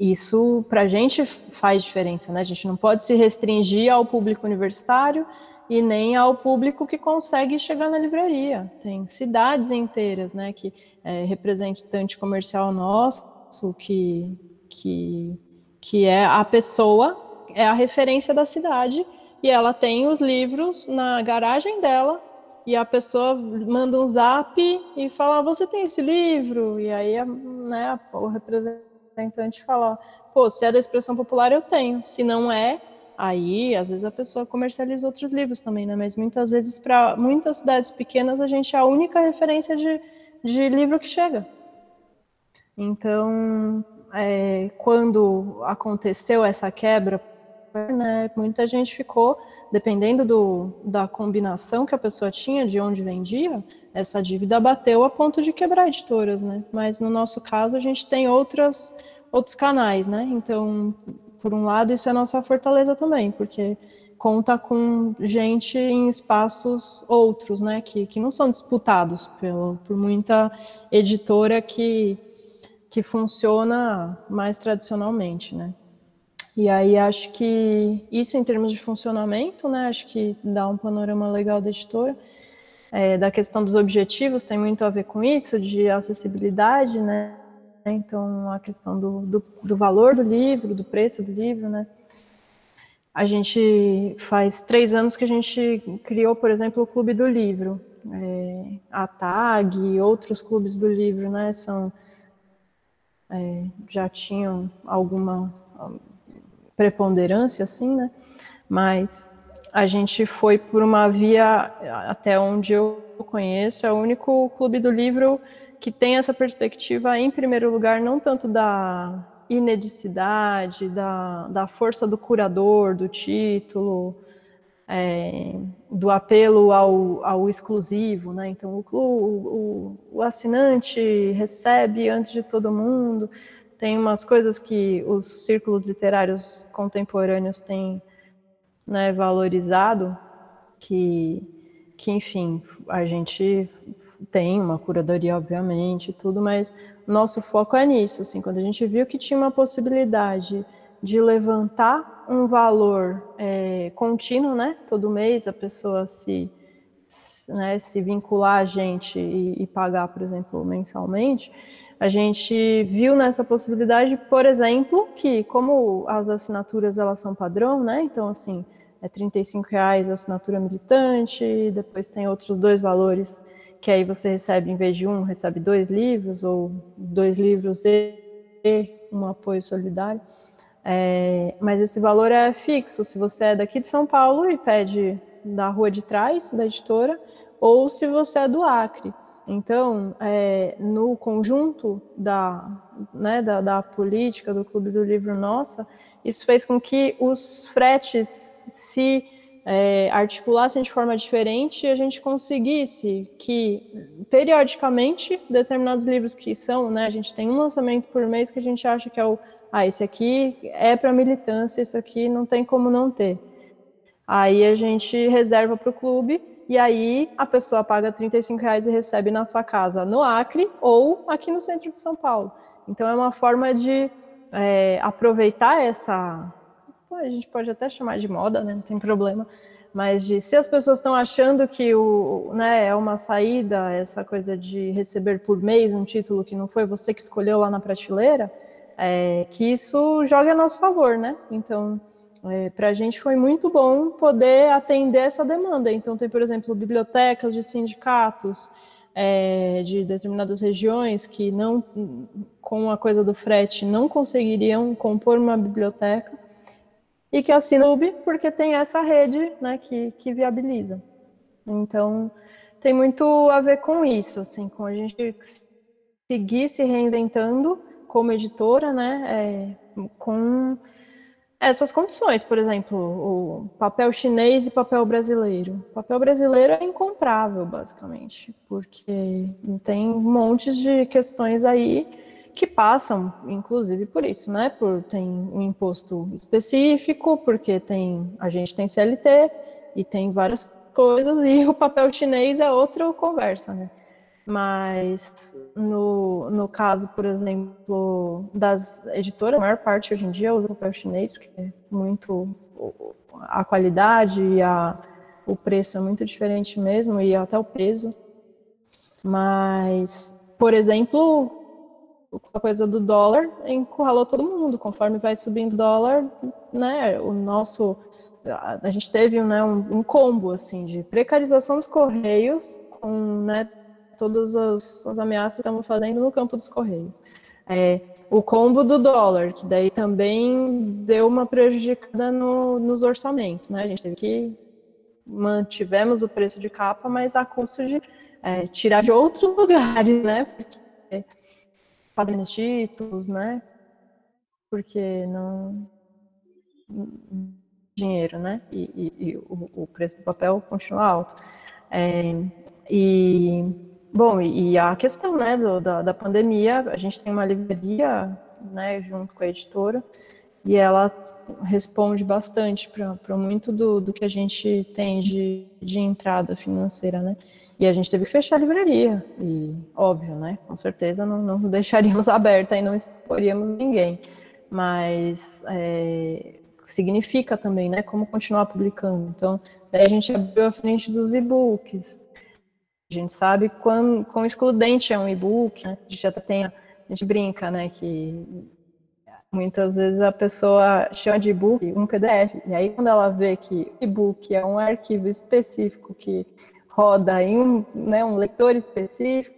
isso para a gente faz diferença, né? A gente não pode se restringir ao público universitário e nem ao público que consegue chegar na livraria. Tem cidades inteiras, né, que é representante comercial nosso, que, que que é a pessoa, é a referência da cidade, e ela tem os livros na garagem dela, e a pessoa manda um zap e fala: Você tem esse livro? E aí né, o representante fala: Pô, se é da expressão popular, eu tenho. Se não é, aí às vezes a pessoa comercializa outros livros também, né? Mas muitas vezes, para muitas cidades pequenas, a gente é a única referência de, de livro que chega. Então, é, quando aconteceu essa quebra, né, muita gente ficou, dependendo do, da combinação que a pessoa tinha, de onde vendia, essa dívida bateu a ponto de quebrar editoras, né? Mas no nosso caso a gente tem outras, outros canais, né? Então, por um lado, isso é nossa fortaleza também, porque conta com gente em espaços outros, né? Que, que não são disputados pelo, por muita editora que que funciona mais tradicionalmente, né? E aí acho que isso em termos de funcionamento, né? Acho que dá um panorama legal da editora. É, da questão dos objetivos tem muito a ver com isso, de acessibilidade, né? Então a questão do, do, do valor do livro, do preço do livro, né? A gente faz três anos que a gente criou, por exemplo, o Clube do Livro. É, a TAG e outros clubes do livro, né? São é, já tinham alguma preponderância, assim, né? Mas a gente foi por uma via, até onde eu conheço, é o único clube do livro que tem essa perspectiva, em primeiro lugar, não tanto da inedicidade, da, da força do curador, do título, é, do apelo ao, ao, exclusivo, né? Então o, o, o, assinante recebe antes de todo mundo. Tem umas coisas que os círculos literários contemporâneos têm né, valorizado, que, que enfim a gente tem uma curadoria obviamente tudo, mas nosso foco é nisso. Assim, quando a gente viu que tinha uma possibilidade de levantar um valor é, contínuo, né? Todo mês a pessoa se, né, se vincular a gente e, e, pagar, por exemplo, mensalmente, a gente viu nessa possibilidade, por exemplo, que como as assinaturas elas são padrão, né? Então, assim, é R$ reais a assinatura militante, depois tem outros dois valores que aí você recebe, em vez de um, recebe dois livros, ou dois livros e um apoio solidário. É, mas esse valor é fixo se você é daqui de São Paulo e pede da rua de trás da editora, ou se você é do Acre. Então, é, no conjunto da, né, da, da, política do Clube do Livro Nossa, isso fez com que os fretes se é, articulassem de forma diferente e a gente conseguisse que, periodicamente, determinados livros que são, né, a gente tem um lançamento por mês que a gente acha que é o ah, esse aqui é para militância, isso aqui não tem como não ter. Aí a gente reserva para o clube e aí a pessoa paga 35 reais e recebe na sua casa no Acre ou aqui no centro de São Paulo. Então é uma forma de é, aproveitar essa, a gente pode até chamar de moda, né? não tem problema, mas de se as pessoas estão achando que o, né, é uma saída, essa coisa de receber por mês um título que não foi você que escolheu lá na prateleira, é, que isso joga a nosso favor, né? Então, é, para a gente foi muito bom poder atender essa demanda. Então, tem, por exemplo, bibliotecas de sindicatos, é, de determinadas regiões que não, com a coisa do frete, não conseguiriam compor uma biblioteca e que assina o porque tem essa rede né, que, que viabiliza. Então, tem muito a ver com isso, assim, com a gente seguir se reinventando como editora, né, é, com essas condições, por exemplo, o papel chinês e papel brasileiro. O papel brasileiro é incomprável, basicamente, porque tem montes de questões aí que passam, inclusive por isso, né? Por tem um imposto específico, porque tem a gente tem CLT e tem várias coisas e o papel chinês é outra conversa, né? Mas no, no caso, por exemplo, das editoras, a maior parte hoje em dia usa papel chinês, porque é muito a qualidade e a, o preço é muito diferente mesmo, e até o peso. Mas, por exemplo, a coisa do dólar encurralou todo mundo. Conforme vai subindo o dólar, né, o nosso a gente teve né, um, um combo assim de precarização dos correios com né, todas as, as ameaças que estamos fazendo no campo dos Correios. É, o combo do dólar, que daí também deu uma prejudicada no, nos orçamentos, né? A gente teve que mantivemos o preço de capa, mas a custo de é, tirar de outros lugares, né? Porque fazendo títulos, né? Porque não dinheiro, né? E, e, e o, o, preço do papel continua alto. É, e Bom, e a questão né, do, da, da pandemia, a gente tem uma livraria né, junto com a editora, e ela responde bastante para muito do, do que a gente tem de, de entrada financeira, né? E a gente teve que fechar a livraria, e óbvio, né? Com certeza não, não deixaríamos aberta e não exporíamos ninguém, mas é, significa também, né? Como continuar publicando. Então, daí a gente abriu a frente dos e-books, a gente sabe quão, quão excludente é um e-book, né? A gente até tem, a gente brinca, né, que muitas vezes a pessoa chama de e-book um PDF, e aí quando ela vê que e-book é um arquivo específico que roda em um, né, um leitor específico,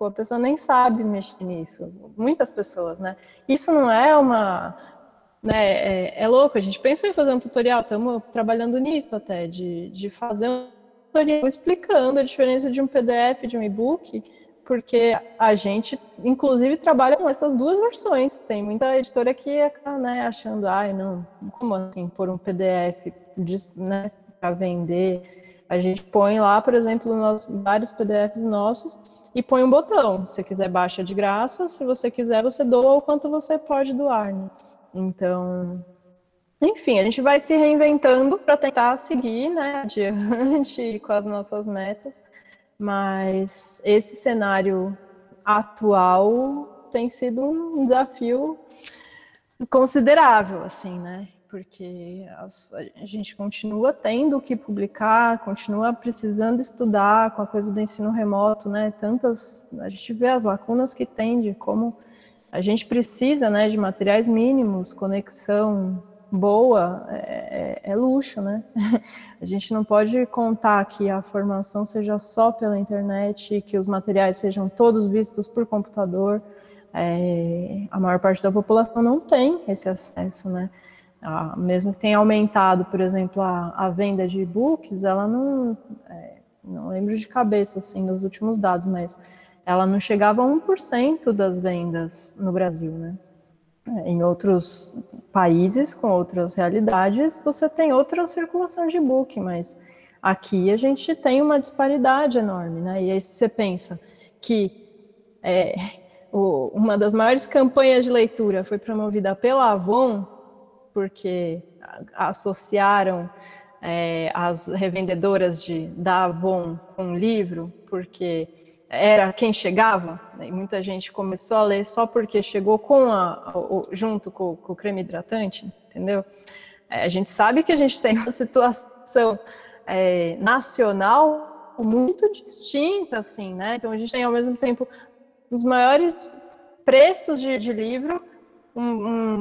a pessoa nem sabe mexer nisso. Muitas pessoas, né? Isso não é uma. Né, é, é louco, a gente pensou em fazer um tutorial, estamos trabalhando nisso até, de, de fazer um tutorial explicando a diferença de um PDF de um e-book, porque a gente, inclusive, trabalha com essas duas versões. Tem muita editora que é né, achando, ai, não, como assim, por um PDF né, para vender? A gente põe lá, por exemplo, nos, vários PDFs nossos e põe um botão. Se quiser, baixa de graça. Se você quiser, você doa o quanto você pode doar. Né? Então, enfim, a gente vai se reinventando para tentar seguir né, adiante com as nossas metas, mas esse cenário atual tem sido um desafio considerável, assim, né? Porque a gente continua tendo que publicar, continua precisando estudar com a coisa do ensino remoto, né? Tantas, a gente vê as lacunas que tem de como a gente precisa, né, de materiais mínimos, conexão, boa é, é, é, luxo, né? A gente não pode contar que a formação seja só pela internet, que os materiais sejam todos vistos por computador. É, a maior parte da população não tem esse acesso, né? Mesmo que tenha aumentado, por exemplo, a, a venda de e-books, ela não, é, não lembro de cabeça, assim, nos últimos dados, mas ela não chegava a 1% das vendas no Brasil, né? Em outros países com outras realidades, você tem outra circulação de book, mas aqui a gente tem uma disparidade enorme, né? E aí você pensa que é, o, uma das maiores campanhas de leitura foi promovida pela Avon, porque associaram é, as revendedoras de, da Avon com o livro, porque era quem chegava, né? e muita gente começou a ler só porque chegou com a, o, junto com, com, o creme hidratante, entendeu? É, a gente sabe que a gente tem uma situação é, nacional muito distinta, assim, né? Então a gente tem ao mesmo tempo os maiores preços de, de livro, um,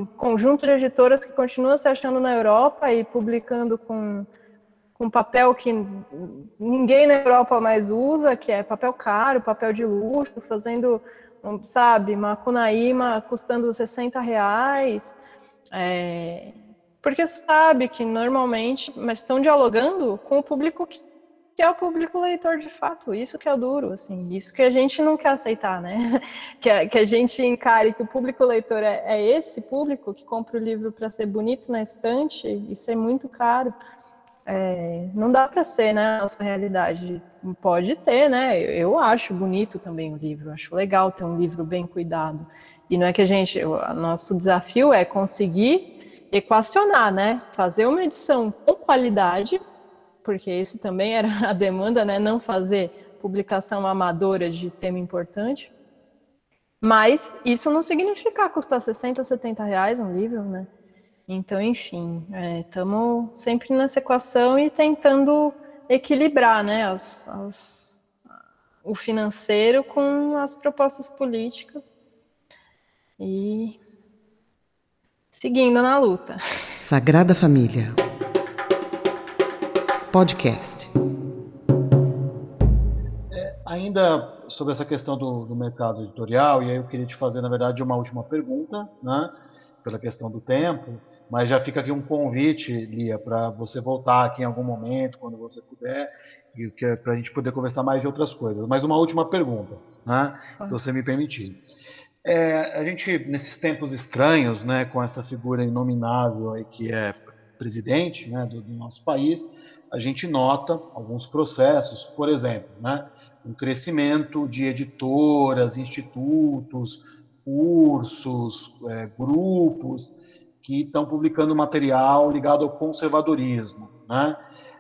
um, conjunto de editoras que continua se achando na Europa e publicando com, com papel que ninguém na Europa mais usa, que é papel caro, papel de luxo, fazendo, sabe, uma Cunaíma custando 60 reais. É, porque sabe que normalmente, mas estão dialogando com o público que, que, é o público leitor de fato. Isso que é duro, assim, isso que a gente não quer aceitar, né? Que a, que a gente encare que o público leitor é, é esse público que compra o livro para ser bonito na estante e ser muito caro. É, não dá para ser, né, a nossa realidade. Pode ter, né? Eu acho bonito também o livro, acho legal ter um livro bem cuidado. E não é que a gente, o nosso desafio é conseguir equacionar, né? Fazer uma edição com qualidade, porque isso também era a demanda, né? Não fazer publicação amadora de tema importante. Mas isso não significa custar 60, 70 reais um livro, né? Então, enfim, estamos é, sempre nessa equação e tentando equilibrar né, as, as, o financeiro com as propostas políticas e seguindo na luta. Sagrada Família. Podcast. É, ainda sobre essa questão do, do mercado editorial, e aí eu queria te fazer, na verdade, uma última pergunta, né? Pela questão do tempo. Mas já fica aqui um convite, Lia, para você voltar aqui em algum momento, quando você puder, e é para a gente poder conversar mais de outras coisas. Mas uma última pergunta, né, se você me permitir. É, a gente, nesses tempos estranhos, né, com essa figura inominável aí que é presidente né, do, do nosso país, a gente nota alguns processos, por exemplo, né, um crescimento de editoras, institutos, cursos, é, grupos que estão publicando material ligado ao conservadorismo. Né?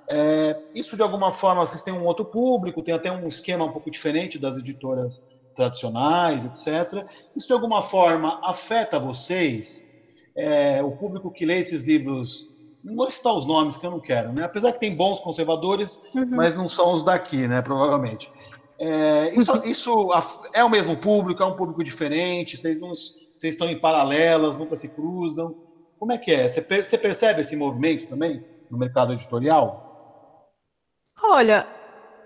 É, isso, de alguma forma, vocês têm um outro público, tem até um esquema um pouco diferente das editoras tradicionais, etc. Isso, de alguma forma, afeta vocês? É, o público que lê esses livros, não vou citar os nomes que eu não quero, né? apesar que tem bons conservadores, uhum. mas não são os daqui, né? provavelmente. É, isso, isso, é o mesmo público, é um público diferente, vocês, não, vocês estão em paralelas, nunca se cruzam. Como é que é? Você percebe esse movimento também no mercado editorial? Olha,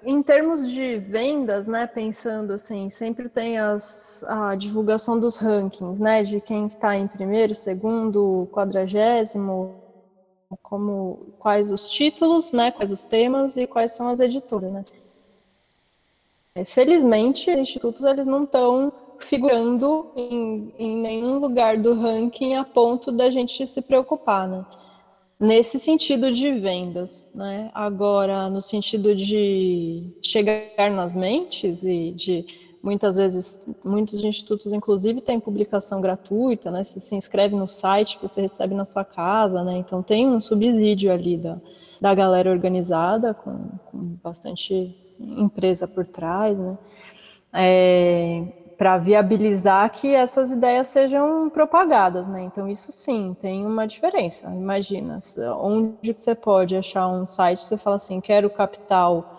em termos de vendas, né, pensando assim, sempre tem as, a divulgação dos rankings, né, de quem está em primeiro, segundo, quadragésimo, como quais os títulos, né, quais os temas e quais são as editoras, né. É, felizmente, os institutos eles não estão figurando em, em nenhum lugar do ranking a ponto da gente se preocupar, né? Nesse sentido de vendas, né? Agora, no sentido de chegar nas mentes e de muitas vezes, muitos institutos, inclusive, têm publicação gratuita, né? Você se inscreve no site, você recebe na sua casa, né? Então, tem um subsídio ali da, da galera organizada, com, com bastante empresa por trás, né? É, para viabilizar que essas ideias sejam propagadas, né? Então isso sim tem uma diferença. Imagina onde que você pode achar um site, você fala assim, quero capital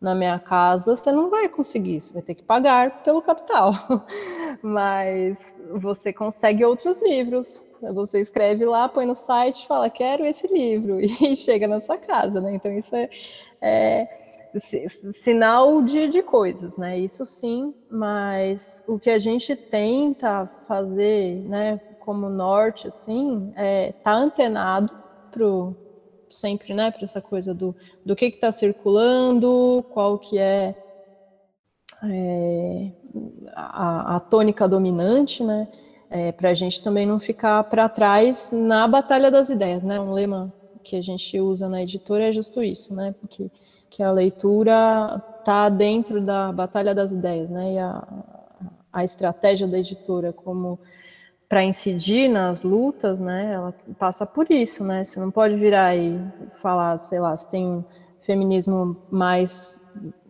na minha casa, você não vai conseguir, você vai ter que pagar pelo capital. Mas você consegue outros livros. Você escreve lá, põe no site, fala quero esse livro e chega na sua casa, né? Então isso é, é sinal de, de coisas, né? Isso sim, mas o que a gente tenta fazer, né, como norte, assim, é tá antenado pro sempre, né, para essa coisa do, do que está circulando, qual que é, é a, a, tônica dominante, né? É, para a gente também não ficar para trás na batalha das ideias, né? Um lema que a gente usa na editora é justo isso, né? Porque que a leitura está dentro da batalha das ideias, né? E a, a estratégia da editora como para incidir nas lutas, né? Ela passa por isso, né? Você não pode virar e falar, sei lá, se tem um feminismo mais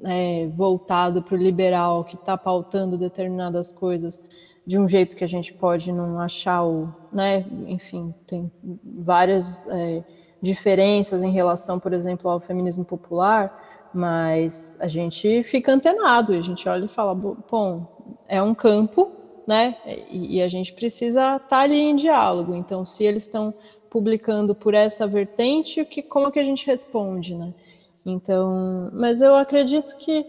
é, voltado para o liberal que está pautando determinadas coisas de um jeito que a gente pode não achar o, né? Enfim, tem várias é, diferenças em relação, por exemplo, ao feminismo popular, mas a gente fica antenado, a gente olha e fala, bom, é um campo né? E, e a gente precisa estar tá ali em diálogo. Então, se eles estão publicando por essa vertente, que, como que a gente responde, né? Então, mas eu acredito que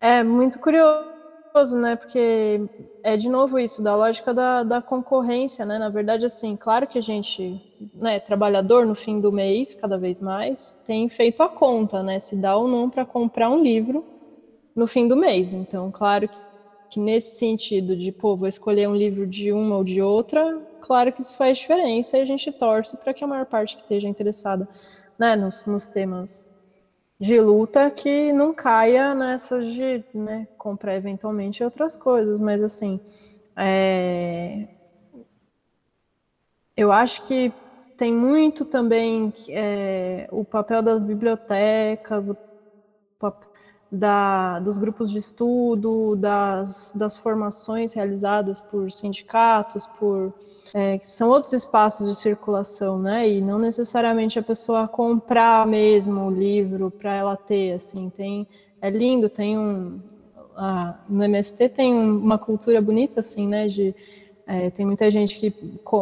é muito curioso, né? Porque é de novo isso, da lógica da, da concorrência, né? Na verdade, assim, claro que a gente, né, trabalhador no fim do mês, cada vez mais, tem feito a conta, né? Se dá ou não para comprar um livro no fim do mês. Então, claro que que nesse sentido de, pô, vou escolher um livro de uma ou de outra, claro que isso faz diferença e a gente torce para que a maior parte que esteja interessada né, nos, nos temas de luta que não caia nessas de né, comprar eventualmente outras coisas, mas assim, é... eu acho que tem muito também é, o papel das bibliotecas, o da, dos grupos de estudo, das, das formações realizadas por sindicatos, por é, são outros espaços de circulação, né? E não necessariamente a pessoa comprar mesmo o livro para ela ter, assim, tem é lindo, tem um a, no MST tem uma cultura bonita, assim, né? De é, tem muita gente que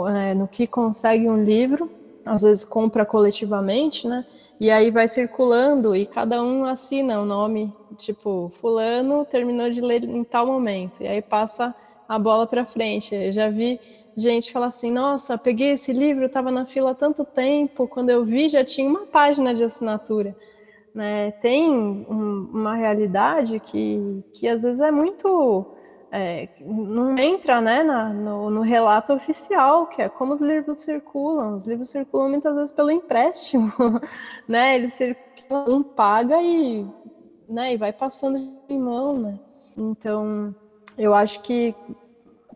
é, no que consegue um livro, às vezes compra coletivamente, né? E aí vai circulando e cada um assina o nome, tipo, fulano terminou de ler em tal momento. E aí passa a bola para frente. Eu já vi gente falar assim: "Nossa, peguei esse livro, estava na fila há tanto tempo, quando eu vi já tinha uma página de assinatura". Né? Tem um, uma realidade que, que às vezes é muito é, não entra né, na, no, no, relato oficial, que é como os livros circulam. Os livros circulam muitas vezes pelo empréstimo, né? Eles circulam, um paga e, né, e vai passando de mão, né? Então, eu acho que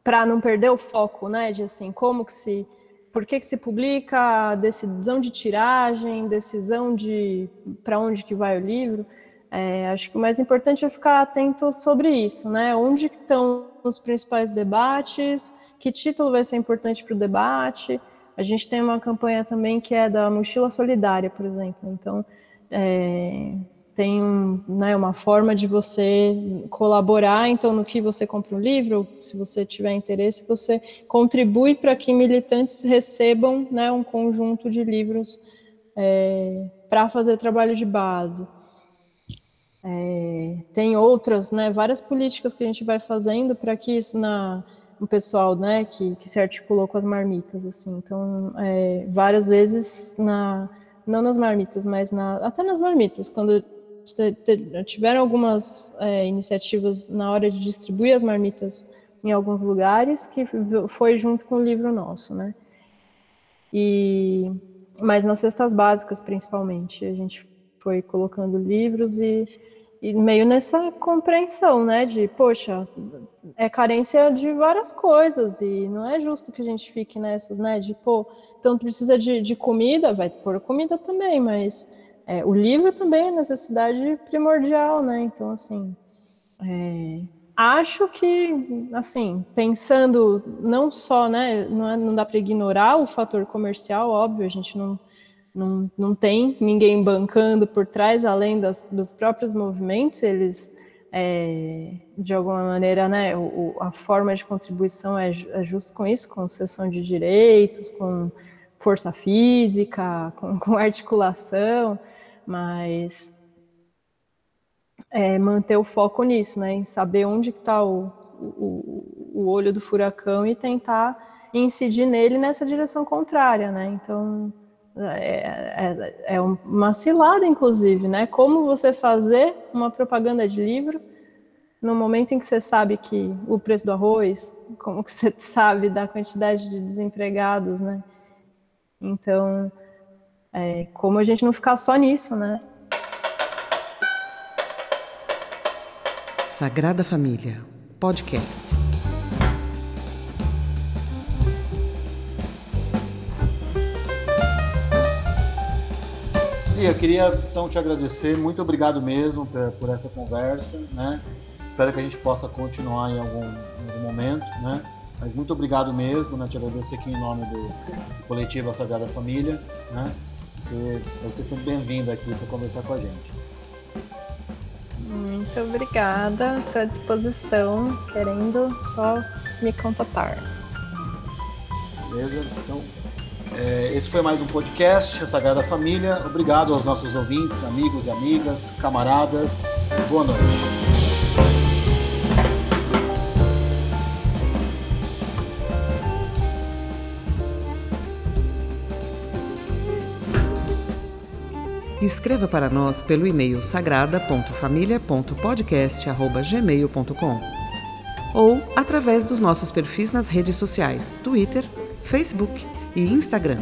para não perder o foco, né, de assim, como que se por que, que se publica, decisão de tiragem, decisão de para onde que vai o livro, é, acho que o mais importante é ficar atento sobre isso, né? Onde estão os principais debates, que título vai ser importante para o debate. A gente tem uma campanha também que é da mochila solidária, por exemplo. Então, é, tem um, né, uma forma de você colaborar, então, no que você compra um livro, se você tiver interesse, você contribui para que militantes recebam né, um conjunto de livros é, para fazer trabalho de base. É, tem outras, né, várias políticas que a gente vai fazendo para que isso na o pessoal, né, que, que se articulou com as marmitas, assim. Então, é, várias vezes na não nas marmitas, mas na, até nas marmitas, quando tiveram algumas é, iniciativas na hora de distribuir as marmitas em alguns lugares, que foi junto com o livro nosso, né? E, mas nas cestas básicas, principalmente, a gente foi colocando livros e e meio nessa compreensão, né, de, poxa, é carência de várias coisas e não é justo que a gente fique nessas, né, de, pô, então precisa de, de comida, vai pôr comida também, mas é, o livro também é necessidade primordial, né, então, assim, é, acho que, assim, pensando não só, né, não, é, não dá para ignorar o fator comercial, óbvio, a gente não não, não tem ninguém bancando por trás, além das, dos próprios movimentos, eles, é, de alguma maneira, né, o, a forma de contribuição é, é justo com isso, com cessão de direitos, com força física, com, com articulação, mas é, manter o foco nisso, né, em saber onde está o, o, o olho do furacão e tentar incidir nele nessa direção contrária, né, então é, é, é, uma cilada, inclusive, né? Como você fazer uma propaganda de livro no momento em que você sabe que o preço do arroz, como que você sabe da quantidade de desempregados, né? Então, é, como a gente não ficar só nisso, né? Sagrada Família, podcast. Lia, eu queria então te agradecer, muito obrigado mesmo por, por, essa conversa, né? Espero que a gente possa continuar em algum, em algum momento, né? Mas muito obrigado mesmo, né? Te agradecer aqui em nome do, do coletivo A Sagrada Família, né? Você vai ser sempre bem-vindo aqui para conversar com a gente. Muito obrigada, estou à disposição, querendo só me contatar. Beleza? Então, esse foi mais um podcast, a Sagrada Família. Obrigado aos nossos ouvintes, amigos e amigas, camaradas. Boa noite. Escreva para nós pelo e-mail sagrada.família.podcast.gmail.com ou através dos nossos perfis nas redes sociais Twitter, Facebook e Instagram